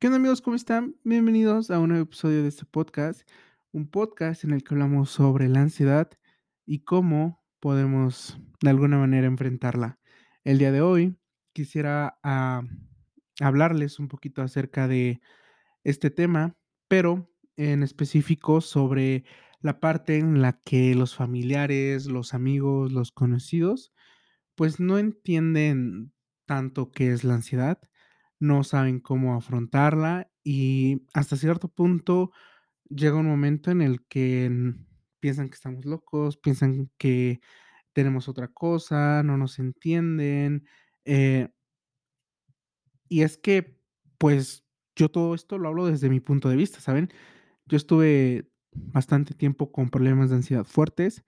¿Qué onda amigos? ¿Cómo están? Bienvenidos a un nuevo episodio de este podcast, un podcast en el que hablamos sobre la ansiedad y cómo podemos de alguna manera enfrentarla. El día de hoy quisiera ah, hablarles un poquito acerca de este tema, pero en específico sobre la parte en la que los familiares, los amigos, los conocidos pues no entienden tanto qué es la ansiedad, no saben cómo afrontarla y hasta cierto punto llega un momento en el que mm, piensan que estamos locos, piensan que tenemos otra cosa, no nos entienden. eh, y es que, pues, yo todo esto lo hablo desde mi punto de vista, ¿saben? Yo estuve bastante tiempo con problemas de ansiedad fuertes.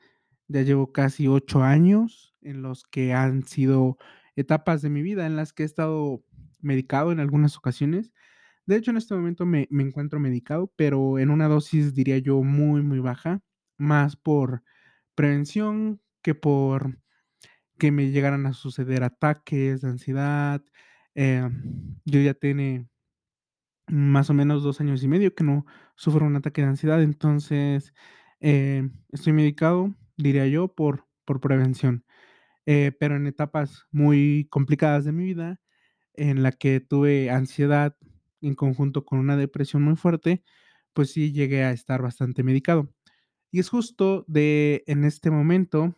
Ya llevo casi 8 años en los que han sido etapas de mi vida en las que he estado medicado en algunas ocasiones. De hecho, en este momento me, me encuentro medicado, pero en una dosis, diría yo, muy, muy baja, más por prevención que por que me llegaran a suceder ataques de ansiedad. Eh, yo ya tiene más o menos 2 años y medio que no sufro un ataque de ansiedad, entonces, eh, estoy medicado, diría yo, por por prevención, eh, pero en etapas muy complicadas de mi vida, en la que tuve ansiedad en conjunto con una depresión muy fuerte, pues sí llegué a estar bastante medicado. Y es justo de en este momento,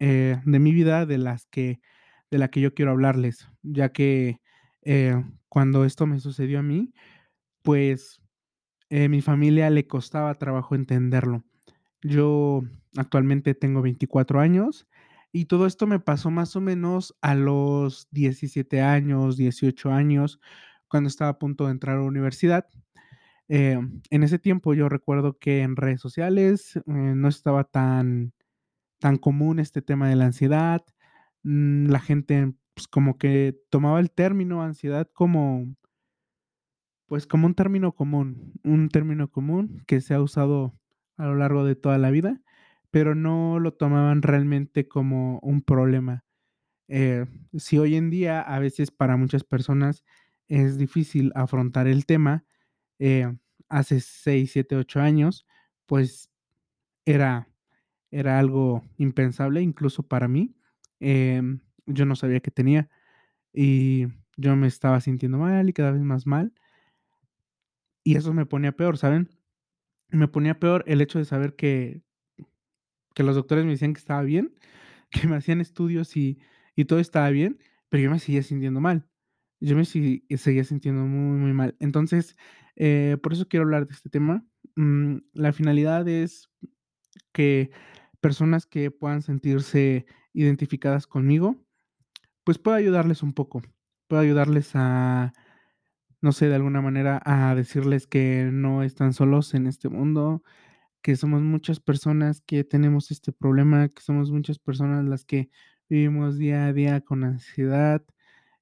eh, de mi vida de las que de la que yo quiero hablarles, ya que, eh, cuando esto me sucedió a mí, pues eh, mi familia le costaba trabajo entenderlo. Yo actualmente tengo 24 años y todo esto me pasó más o menos a los 17 años, 18 años, cuando estaba a punto de entrar a la universidad. Eh, en ese tiempo yo recuerdo que en redes sociales eh, no estaba tan, tan común este tema de la ansiedad. Mm, La gente pues, como que tomaba el término ansiedad como pues como un término común, un término común que se ha usado a lo largo de toda la vida, pero no lo tomaban realmente como un problema. Eh, si hoy en día a veces para muchas personas es difícil afrontar el tema, eh, hace 6, 7, 8 años, pues era, era algo impensable incluso para mí. Em, yo no sabía que tenía y yo me estaba sintiendo mal y cada vez más mal y eso me ponía peor, ¿saben? Me ponía peor el hecho de saber que que los doctores me decían que estaba bien, que me hacían estudios y y todo estaba bien, pero yo me seguía sintiendo mal. Yo me seguía sintiendo muy, muy mal. Entonces, eh, por eso quiero hablar de este tema. Mm, la finalidad es que personas que puedan sentirse identificadas conmigo, pues pueda ayudarles un poco, pueda ayudarles a no sé, de alguna manera a decirles que no están solos en este mundo, que somos muchas personas que tenemos este problema, que somos muchas personas las que vivimos día a día con ansiedad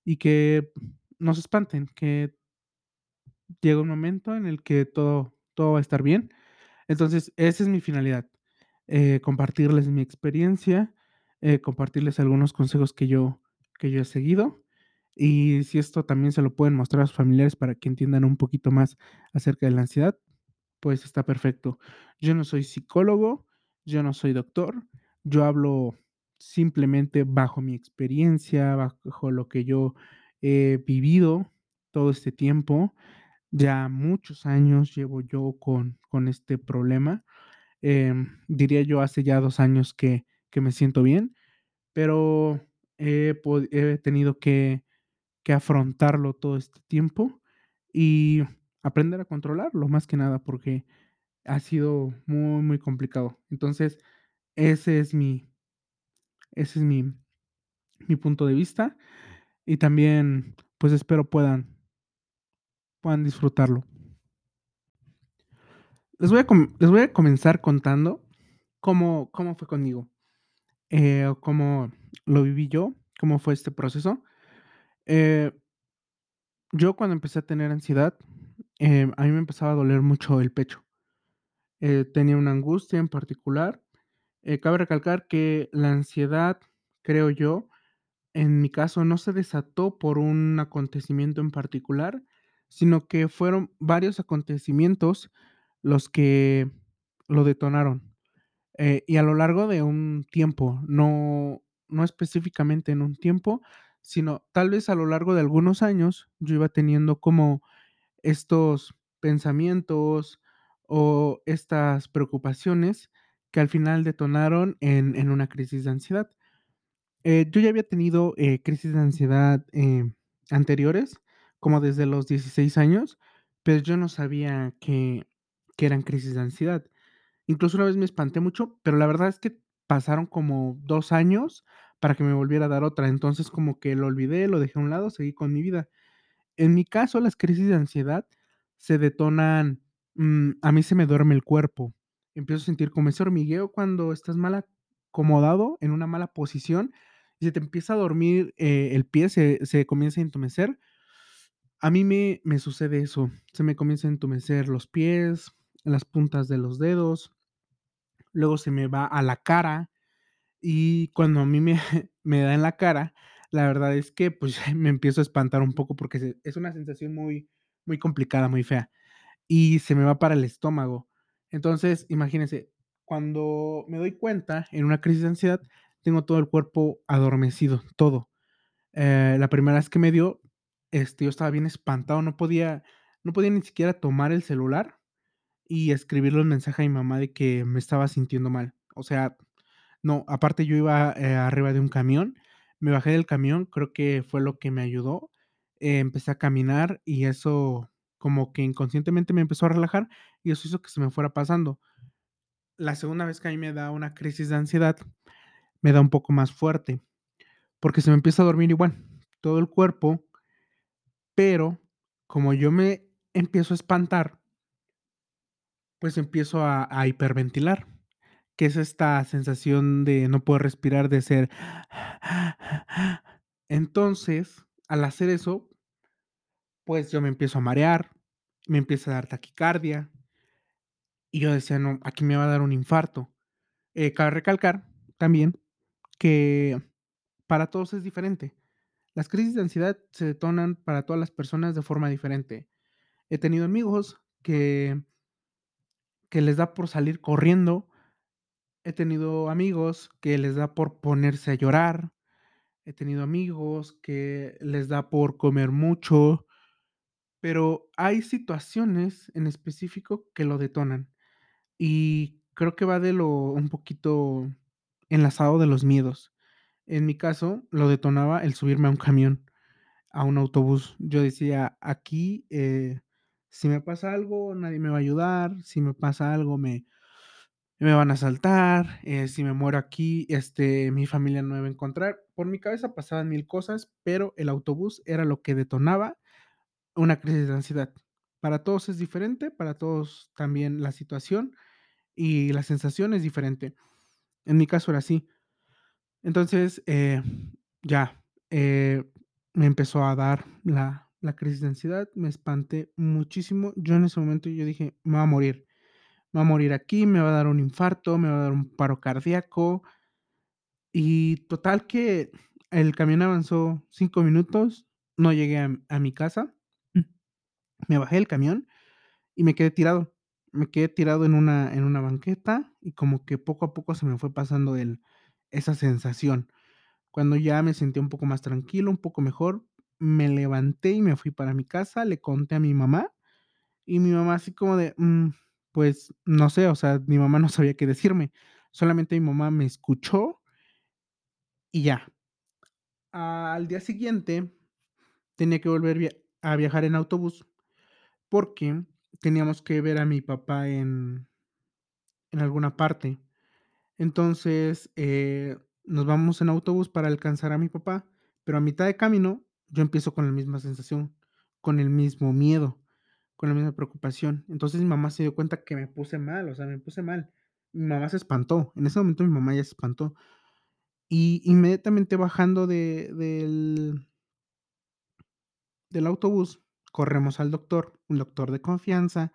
y que nos espanten, que llega un momento en el que todo, todo va a estar bien. Entonces, esa es mi finalidad, eh, compartirles mi experiencia, eh, compartirles algunos consejos que yo, que yo he seguido y si esto también se lo pueden mostrar a sus familiares para que entiendan un poquito más acerca de la ansiedad, pues está perfecto. Yo no soy psicólogo, yo no soy doctor, yo hablo simplemente bajo mi experiencia, bajo lo que yo he vivido todo este tiempo. Ya muchos años llevo yo con, con este problema. Em, diría yo hace ya dos años que, que me siento bien, pero he, he tenido que que afrontarlo todo este tiempo y aprender a controlarlo, más que nada, porque ha sido muy, muy complicado. Entonces, ese es mi ese es mi mi punto de vista y también, pues, espero puedan puedan disfrutarlo. Les voy a les voy a comenzar contando cómo cómo fue conmigo, eh, cómo lo viví yo, cómo fue este proceso. Eh, yo cuando empecé a tener ansiedad, em, a mí me empezaba a doler mucho el pecho. eh, tenía una angustia en particular. Eh, cabe recalcar que la ansiedad, creo yo, en mi caso no se desató por un acontecimiento en particular, sino que fueron varios acontecimientos los que lo detonaron. Eh, y a lo largo de un tiempo, no no específicamente en un tiempo, sino tal vez a lo largo de algunos años, yo iba teniendo como estos pensamientos o estas preocupaciones que al final detonaron en en una crisis de ansiedad. Eh, yo ya había tenido, eh, crisis de ansiedad, eh, anteriores, como desde los 16 años, pero yo no sabía que que eran crisis de ansiedad. Incluso una vez me espanté mucho, pero la verdad es que pasaron como 2 años para que me volviera a dar otra. Entonces, como que lo olvidé, lo dejé a un lado, seguí con mi vida. En mi caso, las crisis de ansiedad se detonan, mm, a mí se me duerme el cuerpo. Empiezo a sentir como ese hormigueo cuando estás mal acomodado en una mala posición y se te empieza a dormir, eh, el pie, se comienza a entumecer. A mí me me sucede eso, se me comienza a entumecer los pies, las puntas de los dedos, luego se me va a la cara, y cuando a mí me me da en la cara, la verdad es que, pues, me empiezo a espantar un poco porque es una sensación muy muy complicada, muy fea, y se me va para el estómago. Entonces, imagínense, cuando me doy cuenta, en una crisis de ansiedad, tengo todo el cuerpo adormecido, todo. Eh, la primera vez que me dio, este, yo estaba bien espantado, no podía no podía ni siquiera tomar el celular y escribirle un mensaje a mi mamá de que me estaba sintiendo mal. O sea, no, aparte yo iba, eh, arriba de un camión, me bajé del camión, creo que fue lo que me ayudó, eh, empecé a caminar y eso como que inconscientemente me empezó a relajar y eso hizo que se me fuera pasando. La segunda vez que a mí me da una crisis de ansiedad, me da un poco más fuerte, porque se me empieza a dormir igual, todo el cuerpo, pero como yo me empiezo a espantar pues empiezo a a hiperventilar, que es esta sensación de no poder respirar, de ser entonces, al hacer eso pues yo me empiezo a marear, me empieza a dar taquicardia y yo decía: "No, aquí me va a dar un infarto". Eh, cabe recalcar también que para todos es diferente. Las crisis de ansiedad se detonan para todas las personas de forma diferente. He tenido amigos que que les da por salir corriendo. He tenido amigos que les da por ponerse a llorar. He tenido amigos que les da por comer mucho, pero hay situaciones en específico que lo detonan. Y creo que va de lo un poquito enlazado de los miedos. En mi caso, lo detonaba el subirme a un camión, a un autobús. Yo decía: "Aquí, eh, si me pasa algo, nadie me va a ayudar, si me pasa algo, me me van a asaltar, eh, si me muero aquí, este, mi familia no me va a encontrar". Por mi cabeza pasaban 1000 cosas, pero el autobús era lo que detonaba una crisis de ansiedad. Para todos es diferente, para todos también la situación y la sensación es diferente. En mi caso era así. Entonces, eh, ya, eh, me empezó a dar la la crisis de ansiedad, me espanté muchísimo. Yo en ese momento yo dije: "Me voy a morir, me voy a morir aquí, me va a dar un infarto, me va a dar un paro cardíaco". Y total que el camión avanzó 5 minutos, no llegué a a mi casa. Me bajé del camión y me quedé tirado. Me quedé tirado en una en una banqueta y como que poco a poco se me fue pasando el esa sensación. Cuando ya me sentí un poco más tranquilo, un poco mejor, me levanté y me fui para mi casa, le conté a mi mamá, y mi mamá así como de: "Mm, pues, no sé", o sea, mi mamá no sabía qué decirme. Solamente mi mamá me escuchó y ya. Al día siguiente tenía que volver a viajar en autobús, porque teníamos que ver a mi papá en en alguna parte. Entonces, eh, nos vamos en autobús para alcanzar a mi papá, pero a mitad de camino yo empiezo con la misma sensación, con el mismo miedo, con la misma preocupación. Entonces, mi mamá se dio cuenta que me puse mal, o sea, me puse mal. Mi mamá se espantó, en ese momento mi mamá ya se espantó. Y inmediatamente bajando de del del autobús, corremos al doctor, un doctor de confianza.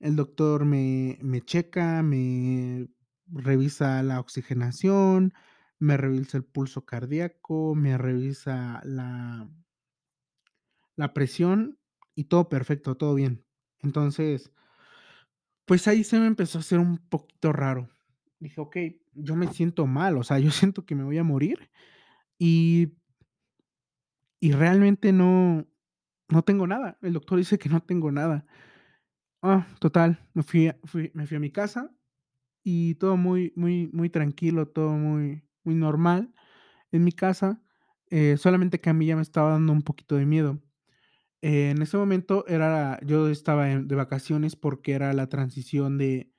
El doctor me me checa, me revisa la oxigenación, me revisa el pulso cardíaco, me revisa la la presión y todo perfecto, todo bien. Entonces pues ahí se me empezó a hacer un poquito raro. Dije: "Okey, yo me siento mal, o sea, yo siento que me voy a morir, y" "y realmente no no tengo nada". El doctor dice que no tengo nada. Ah, total, me fui me fui a mi casa, y todo muy muy muy tranquilo, todo muy muy normal en mi casa, eh, solamente que a mí ya me estaba dando un poquito de miedo. Eh, en ese momento era yo estaba de vacaciones porque era la transición de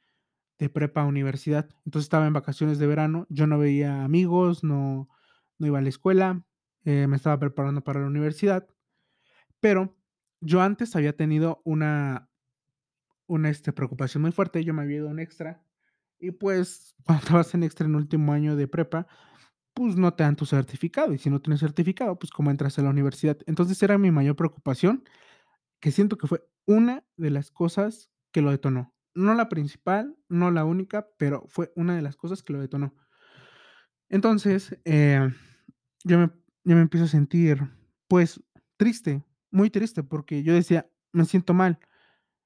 de prepa a universidad. Entonces, estaba en vacaciones de verano, yo no veía amigos, no no iba a la escuela, eh, me estaba preparando para la universidad, pero yo antes había tenido una una, este, preocupación muy fuerte, yo me había ido a un extra, y pues, cuando vas en extra en último año de prepa, pues, no te dan tu certificado, y si no tienes certificado, pues, ¿cómo entras a la universidad? Entonces, era mi mayor preocupación, que siento que fue una de las cosas que lo detonó. No la principal, no la única, pero fue una de las cosas que lo detonó. Entonces, eh, yo me yo me empiezo a sentir, pues, triste, muy triste, porque yo decía: "Me siento mal,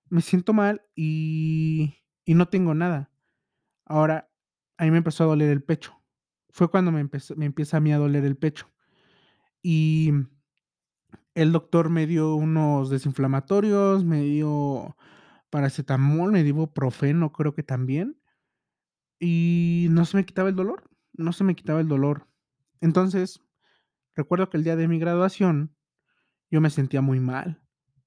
me siento mal y y no tengo nada". Ahora, a mí me empezó a doler el pecho. Fue cuando me empezó me empieza a mí a doler el pecho. Y el doctor me dio unos desinflamatorios, me dio paracetamol, me dio ibuprofeno, creo que también y no se me quitaba el dolor, no se me quitaba el dolor. Entonces, recuerdo que el día de mi graduación, yo me sentía muy mal,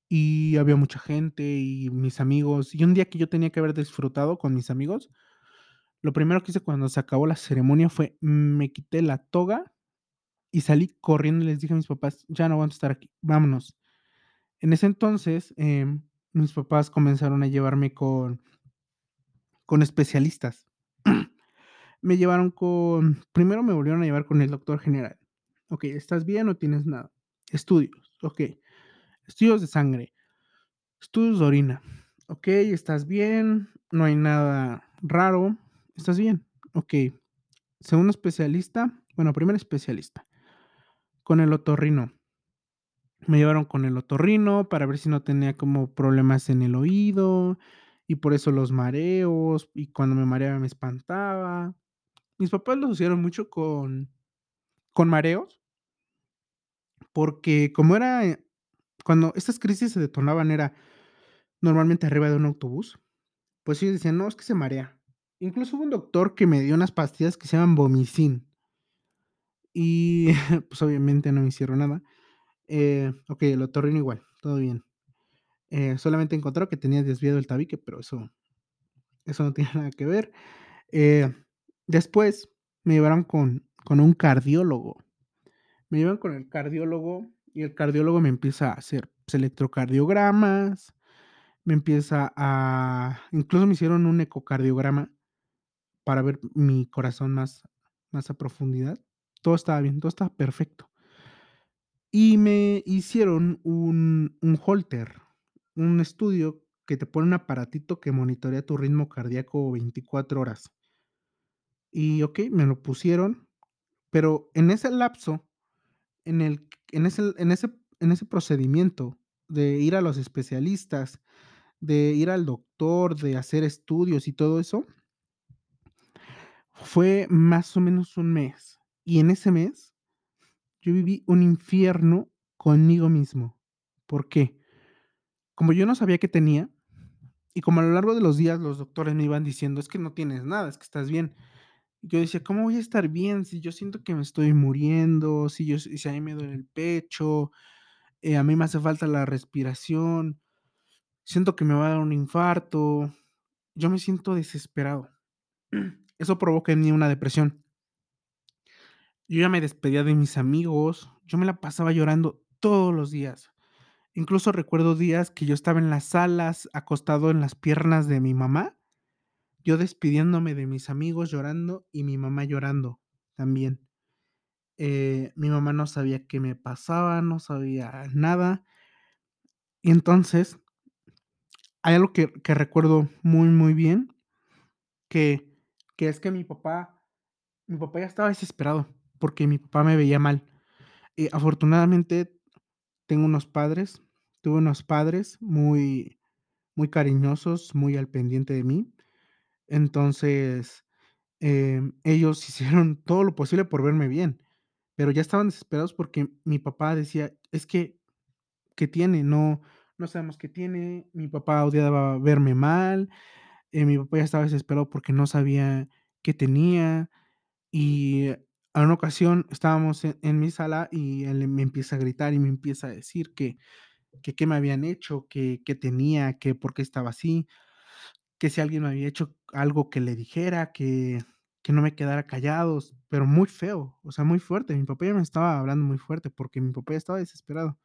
y había mucha gente, y mis amigos, y un día que yo tenía que haber disfrutado con mis amigos, lo primero que hice cuando se acabó la ceremonia fue, me quité la toga y salí corriendo y les dije a mis papás: "Ya no aguanto estar aquí, vámonos". En ese entonces, em, mis papás comenzaron a llevarme con con especialistas. Me llevaron con primero me volvieron a llevar con el doctor general. Okey, ¿estás bien, no tienes nada? Estudios, okey. Estudios de sangre, estudios de orina. Okey, ¿estás bien? No hay nada raro, ¿estás bien? Okey. Segundo especialista, bueno, primer especialista, con el otorrino. Me llevaron con el otorrino para ver si no tenía como problemas en el oído, y por eso los mareos, y cuando me mareaba me espantaba. Mis papás lo asociaron mucho con con mareos porque como era, eh, cuando estas crisis se detonaban era normalmente arriba de un autobús, pues ellos decían: "No, es que se marea". Incluso hubo un doctor que me dio unas pastillas que se llaman Vomicin. Y, pues, obviamente no me hicieron nada. Eh, okey, el otorrino igual, todo bien. Eh, solamente encontraron que tenía desviado el tabique, pero eso eso no tiene nada que ver. Eh, después me llevaron con con un cardiólogo. Me llevan con el cardiólogo, y el cardiólogo me empieza a hacer, pues, electrocardiogramas, me empieza a incluso me hicieron un ecocardiograma para ver mi corazón más más a profundidad. Todo estaba bien, todo estaba perfecto. Y me hicieron un un Holter, un estudio que te pone un aparatito que monitorea tu ritmo cardíaco 24 horas. Y okey, me lo pusieron, pero en ese lapso, en el en ese en ese en ese procedimiento de ir a los especialistas, de ir al doctor, de hacer estudios y todo eso fue más o menos un mes. Y en ese mes, yo viví un infierno conmigo mismo, ¿por qué? Como yo no sabía qué tenía, y como a lo largo de los días los doctores me iban diciendo: "Es que no tienes nada, es que estás bien". Yo decía: "¿Cómo voy a estar bien si yo siento que me estoy muriendo, si yo si a mí me duele el pecho, eh, a mí me hace falta la respiración, siento que me va a dar un infarto", yo me siento desesperado. Eso provoca en mí una depresión. Yo ya me despedía de mis amigos, yo me la pasaba llorando todos los días. Incluso recuerdo días que yo estaba en las salas, acostado en las piernas de mi mamá, yo despidiéndome de mis amigos llorando, y mi mamá llorando también. Eh, mi mamá no sabía qué me pasaba, no sabía nada. Y entonces hay algo que que recuerdo muy, muy bien, que que es que mi papá mi papá ya estaba desesperado, porque mi papá me veía mal. Eh, afortunadamente tengo unos padres tuve unos padres muy muy cariñosos, muy al pendiente de mí. Entonces, em, ellos hicieron todo lo posible por verme bien, pero ya estaban desesperados porque mi papá decía: "Es que, ¿qué tiene? No no sabemos qué tiene". Mi papá odiaba verme mal, eh, mi papá ya estaba desesperado porque no sabía qué tenía. Y a una ocasión estábamos en mi sala y él me empieza a gritar y me empieza a decir que que me habían hecho, que qué tenía, que por qué estaba así, que si alguien me había hecho algo que le dijera, que que no me quedara callados, pero muy feo, o sea, muy fuerte. Mi papá ya me estaba hablando muy fuerte porque mi papá estaba desesperado.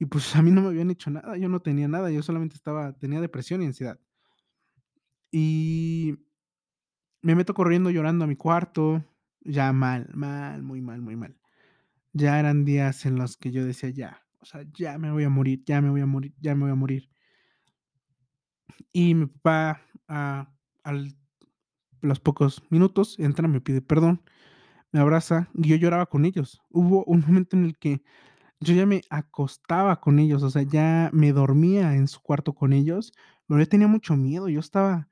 Y pues a mí no me habían hecho nada, yo no tenía nada, yo solamente estaba tenía depresión y ansiedad. Y me meto corriendo llorando a mi cuarto, ya mal, mal, muy mal, muy mal. Ya eran días en los que yo decía: "Ya, o sea, ya me voy a morir, ya me voy a morir, ya me voy a morir". Y mi papá, a al los pocos minutos entra, me pide perdón, me abraza y yo lloraba con ellos. Hubo un momento en el que yo ya me acostaba con ellos, o sea, ya me dormía en su cuarto con ellos, pero yo tenía mucho miedo, yo estaba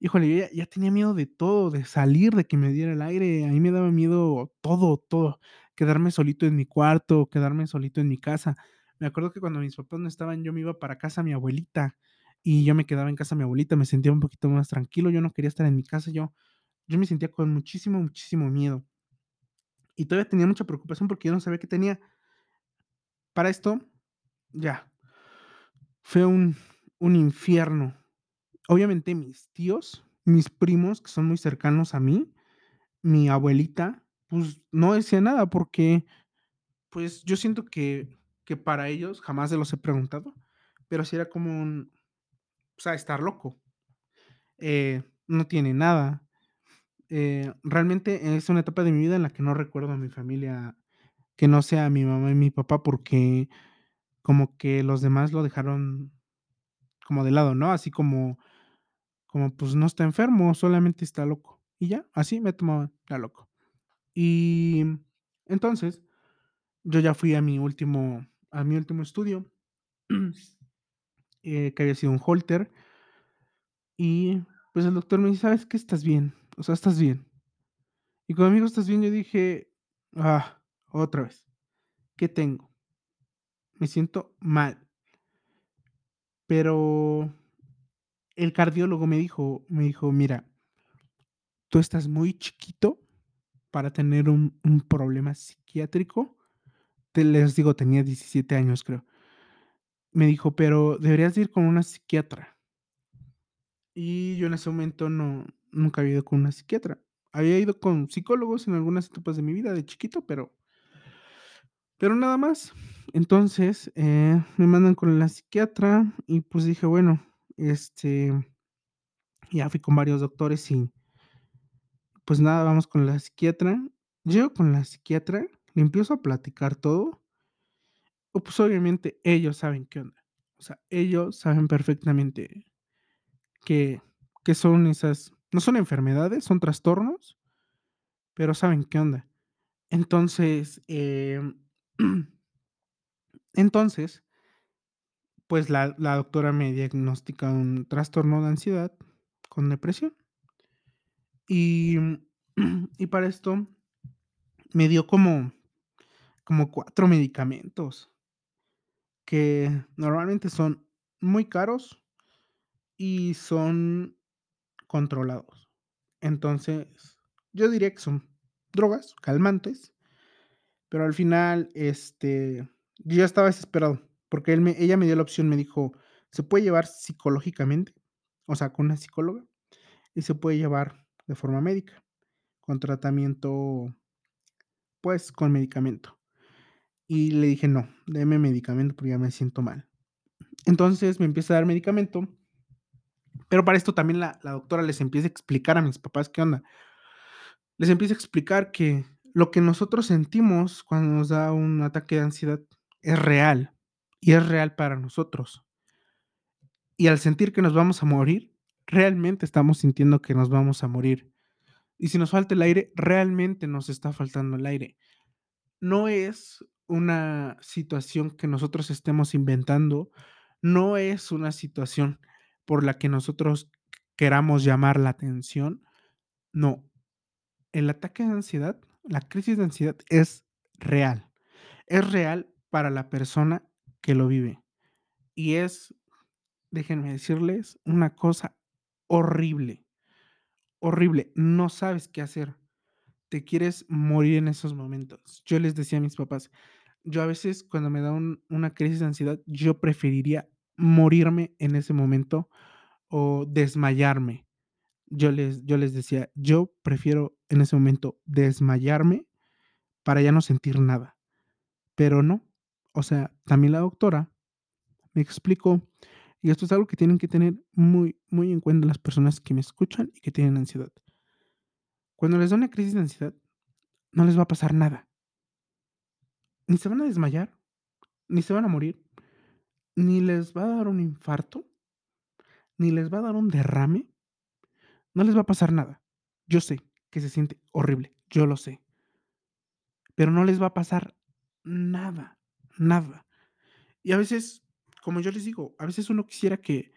híjole, yo ya ya tenía miedo de todo, de salir, de que me diera el aire, a mí me daba miedo todo, todo, quedarme solito en mi cuarto, quedarme solito en mi casa. Me acuerdo que cuando mis papás no estaban, yo me iba para casa de mi abuelita, y yo me quedaba en casa de mi abuelita, me sentía un poquito más tranquilo, yo no quería estar en mi casa, yo yo me sentía con muchísimo, muchísimo miedo. Y todavía tenía mucha preocupación porque yo no sabía qué tenía. Para esto, ya fue un un infierno. Obviamente, mis tíos, mis primos, que son muy cercanos a mí, mi abuelita, pues, no decía nada porque, pues, yo siento que que para ellos jamás se los he preguntado, pero sí era como un, o sea, estar loco. Eh, no tiene nada. Eh, realmente es una etapa de mi vida en la que no recuerdo a mi familia que no sea mi mamá y mi papá, porque como que los demás lo dejaron como de lado, ¿no? Así como como, pues, no está enfermo, solamente está loco. Y ya, así me tomaban, era loco. Y entonces, yo ya fui a mi último a mi último estudio, eh, que había sido un Holter. Y, pues, el doctor me dice: "¿Sabes qué? Estás bien, o sea, estás bien". Y cuando me dijo: "¿Estás bien?", yo dije: "Ah, otra vez, ¿qué tengo?". Me siento mal. Pero el cardiólogo me dijo me dijo: "Mira" "tú estás muy chiquito para tener un problema psiquiátrico". Te les digo, tenía 17 años, creo. Me dijo: "Pero deberías de ir con una psiquiatra". Y yo en ese momento no nunca había ido con una psiquiatra. Había ido con psicólogos en algunas etapas de mi vida de chiquito, pero pero nada más. Entonces, eh, me mandan con la psiquiatra y, pues, dije: "Bueno", este ya fui con varios doctores y pues nada, vamos con la psiquiatra. Llego con la psiquiatra, le empiezo a platicar todo. O pues, obviamente, ellos saben qué onda. O sea, ellos saben perfectamente qué qué son esas no son enfermedades, son trastornos, pero saben qué onda. Entonces, em, entonces pues, la la doctora me diagnostica un trastorno de ansiedad con depresión. Y, y para esto me dio como como 4 medicamentos que normalmente son muy caros y son controlados. Entonces, yo diría que son drogas, calmantes, pero al final, este, yo ya estaba desesperado, porque él me ella me dio la opción, me dijo: "Se puede llevar psicológicamente, o sea, con una psicóloga, y se puede llevar de forma médica, con tratamiento, pues, con medicamento". Y le dije: "No, deme medicamento, porque ya me siento mal". Entonces, me empieza a dar medicamento pero para esto también la doctora les empieza a explicar a mis papás qué onda. Les empieza a explicar que lo que nosotros sentimos cuando nos da un ataque de ansiedad es real, y es real para nosotros. Y al sentir que nos vamos a morir, realmente estamos sintiendo que nos vamos a morir. Y si nos falta el aire, realmente nos está faltando el aire. No es una situación que nosotros estemos inventando, no es una situación por la que nosotros queramos llamar la atención. No, el ataque de ansiedad, la crisis de ansiedad es real. Es real para la persona que lo vive. Y es, déjenme decirles, una cosa horrible. Horrible. No sabes qué hacer. Te quieres morir en esos momentos. Yo les decía a mis papás, yo a veces cuando me da un- una crisis de ansiedad, yo preferiría morirme en ese momento o desmayarme. Yo les, yo les decía, yo prefiero en ese momento desmayarme para ya no sentir nada. Pero no. O sea, también la doctora me explicó, y esto es algo que tienen que tener muy, muy en cuenta las personas que me escuchan y que tienen ansiedad. Cuando les da una crisis de ansiedad, no les va a pasar nada. Ni se van a desmayar, ni se van a morir, ni les va a dar un infarto, ni les va a dar un derrame, no les va a pasar nada. Yo sé que se siente horrible, yo lo sé, pero no les va a pasar nada, nada. Y a veces, como yo les digo, a veces uno quisiera que,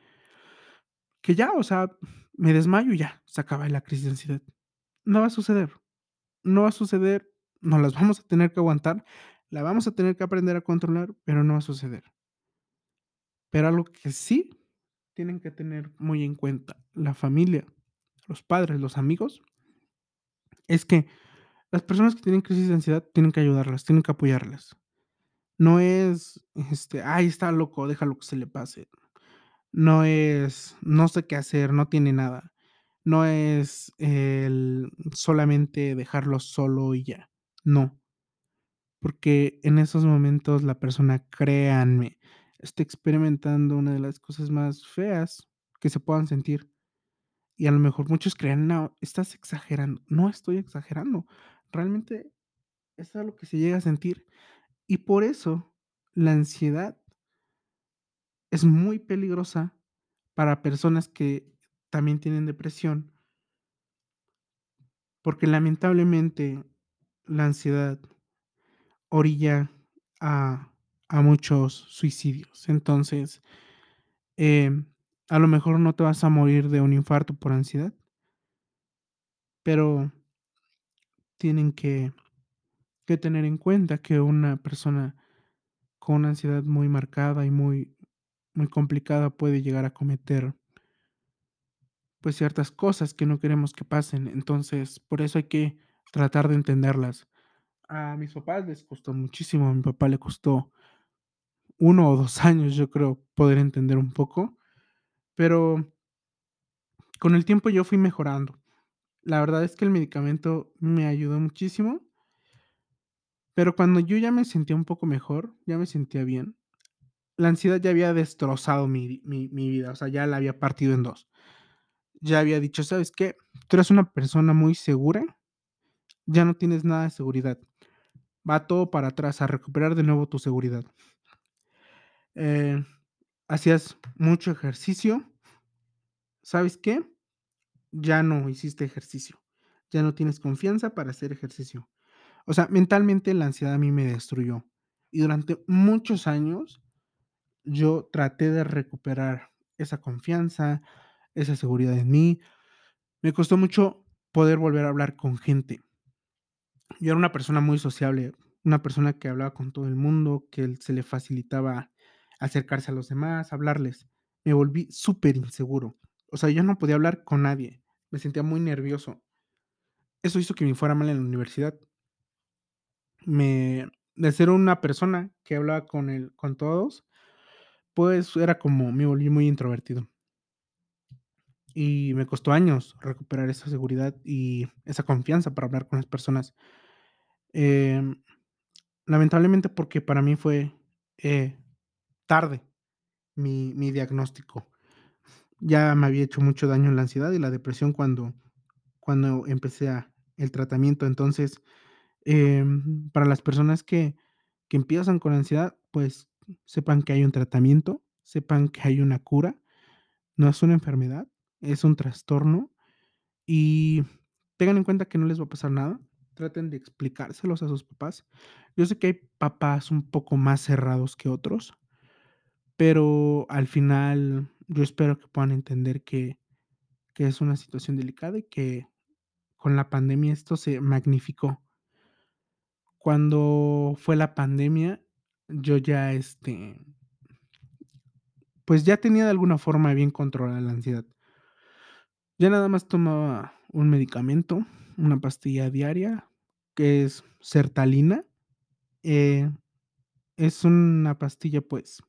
que ya, o sea, me desmayo y ya, se acaba la crisis de ansiedad. No va a suceder, no va a suceder, nos las vamos a tener que aguantar, la vamos a tener que aprender a controlar, pero no va a suceder. Pero algo que sí tienen que tener muy en cuenta la familia, los padres, los amigos, es que las personas que tienen crisis de ansiedad tienen que ayudarlas, tienen que apoyarlas. No es, este, ay, está loco, déjalo que se le pase. No es, no sé qué hacer, no tiene nada. No es el solamente dejarlo solo y ya. No. Porque en esos momentos la persona, créanme, está experimentando una de las cosas más feas que se puedan sentir. Y a lo mejor muchos creen, no, estás exagerando. No estoy exagerando. Realmente es algo que se llega a sentir. Y por eso la ansiedad es muy peligrosa para personas que también tienen depresión, porque lamentablemente la ansiedad orilla a, a muchos suicidios. Entonces, em, a lo mejor no te vas a morir de un infarto por ansiedad, pero tienen que, que tener en cuenta que una persona con una ansiedad muy marcada y muy, muy complicada puede llegar a cometer pues ciertas cosas que no queremos que pasen. Entonces, por eso hay que tratar de entenderlas. A mis papás les costó muchísimo, a mi papá le costó uno o dos años, yo creo, poder entender un poco, pero con el tiempo yo fui mejorando. La verdad es que el medicamento me ayudó muchísimo, pero cuando yo ya me sentía un poco mejor, ya me sentía bien, la ansiedad ya había destrozado mi, mi, mi vida, o sea, ya la había partido en dos. Ya había dicho, ¿sabes qué? Tú eres una persona muy segura, ya no tienes nada de seguridad. Va todo para atrás, a recuperar de nuevo tu seguridad. Eh, hacías mucho ejercicio. ¿Sabes qué? Ya no hiciste ejercicio. Ya no tienes confianza para hacer ejercicio. O sea, mentalmente la ansiedad a mí me destruyó. Y durante muchos años yo traté de recuperar esa confianza, esa seguridad en mí. Me costó mucho poder volver a hablar con gente. Yo era una persona muy sociable, una persona que hablaba con todo el mundo, que se le facilitaba acercarse a los demás, hablarles. Me volví súper inseguro. O sea, yo no podía hablar con nadie. Me sentía muy nervioso. Eso hizo que me fuera mal en la universidad. Me, de ser una persona que hablaba con, el, con todos, pues era como me volví muy introvertido. Y me costó años recuperar esa seguridad y esa confianza para hablar con las personas. Em, lamentablemente porque para mí fue eh, tarde mi, mi diagnóstico. Ya me había hecho mucho daño la ansiedad y la depresión cuando, cuando empecé a, el tratamiento. Entonces, em, para las personas que, que empiezan con ansiedad, pues sepan que hay un tratamiento, sepan que hay una cura. No es una enfermedad, es un trastorno y tengan en cuenta que no les va a pasar nada. traten de explicárselos a sus papás. Yo sé que hay papás un poco más cerrados que otros, pero al final yo espero que puedan entender que que es una situación delicada y que con la pandemia esto se magnificó. Cuando fue la pandemia, yo ya, este pues ya tenía de alguna forma bien controlada la ansiedad. Ya nada más tomaba un medicamento, una pastilla diaria, que es Sertalina. Eh, es una pastilla, pues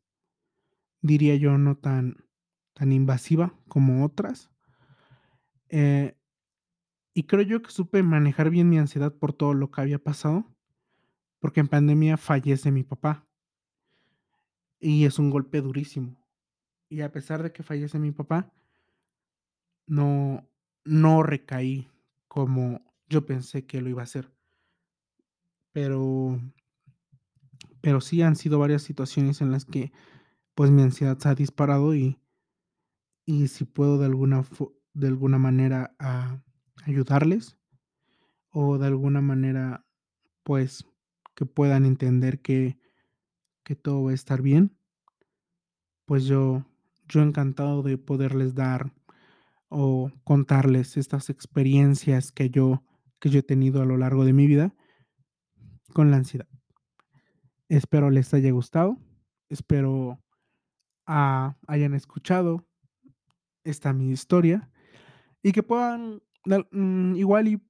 diría yo, no tan tan invasiva como otras. Eh, y creo yo que supe manejar bien mi ansiedad por todo lo que había pasado, porque en pandemia fallece mi papá. Y es un golpe durísimo. Y a pesar de que fallece mi papá no no recaí como yo pensé que lo iba a hacer. Pero pero sí han sido varias situaciones en las que, pues, mi ansiedad se ha disparado y y si puedo de alguna de alguna manera, ah, ayudarles, o de alguna manera, pues, que puedan entender que que todo va a estar bien pues yo yo encantado de poderles dar o contarles estas experiencias que yo que yo he tenido a lo largo de mi vida con la ansiedad. Espero les haya gustado, espero, hayan escuchado esta mi historia y que puedan mm, igual y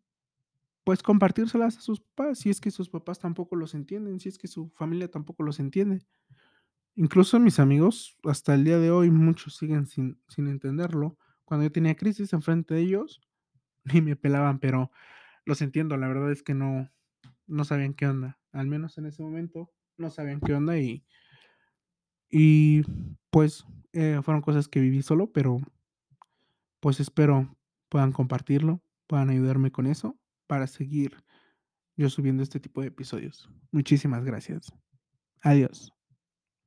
pues compartírselas a sus papás, si es que sus papás tampoco los entienden, si es que su familia tampoco los entiende. Incluso mis amigos, hasta el día de hoy, muchos siguen sin sin entenderlo. Cuando yo tenía crisis enfrente de ellos, ni me pelaban, pero los entiendo, la verdad es que no no sabían qué onda. Al menos en ese momento no sabían qué onda y y pues, eh, fueron cosas que viví solo, pero pues espero puedan compartirlo, puedan ayudarme con eso para seguir yo subiendo este tipo de episodios. Muchísimas gracias. Adiós.